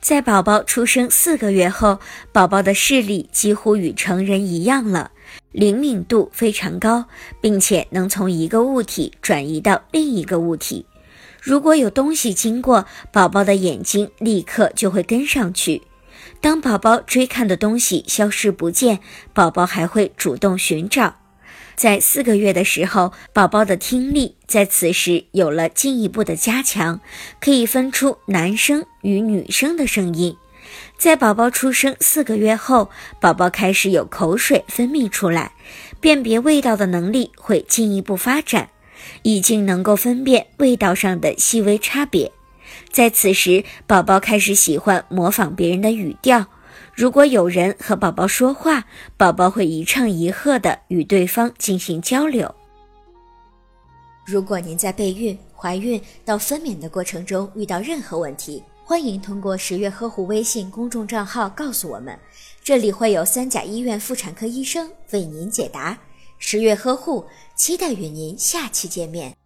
在宝宝出生四个月后，宝宝的视力几乎与成人一样了，灵敏度非常高，并且能从一个物体转移到另一个物体。如果有东西经过，宝宝的眼睛立刻就会跟上去。当宝宝追看的东西消失不见，宝宝还会主动寻找。在四个月的时候，宝宝的听力在此时有了进一步的加强，可以分出男生与女生的声音。在宝宝出生四个月后，宝宝开始有口水分泌出来，辨别味道的能力会进一步发展，已经能够分辨味道上的细微差别。在此时，宝宝开始喜欢模仿别人的语调。如果有人和宝宝说话，宝宝会一唱一和的与对方进行交流。如果您在备孕、怀孕到分娩的过程中遇到任何问题，欢迎通过十月呵护微信公众账号告诉我们，这里会有三甲医院妇产科医生为您解答。十月呵护，期待与您下期见面。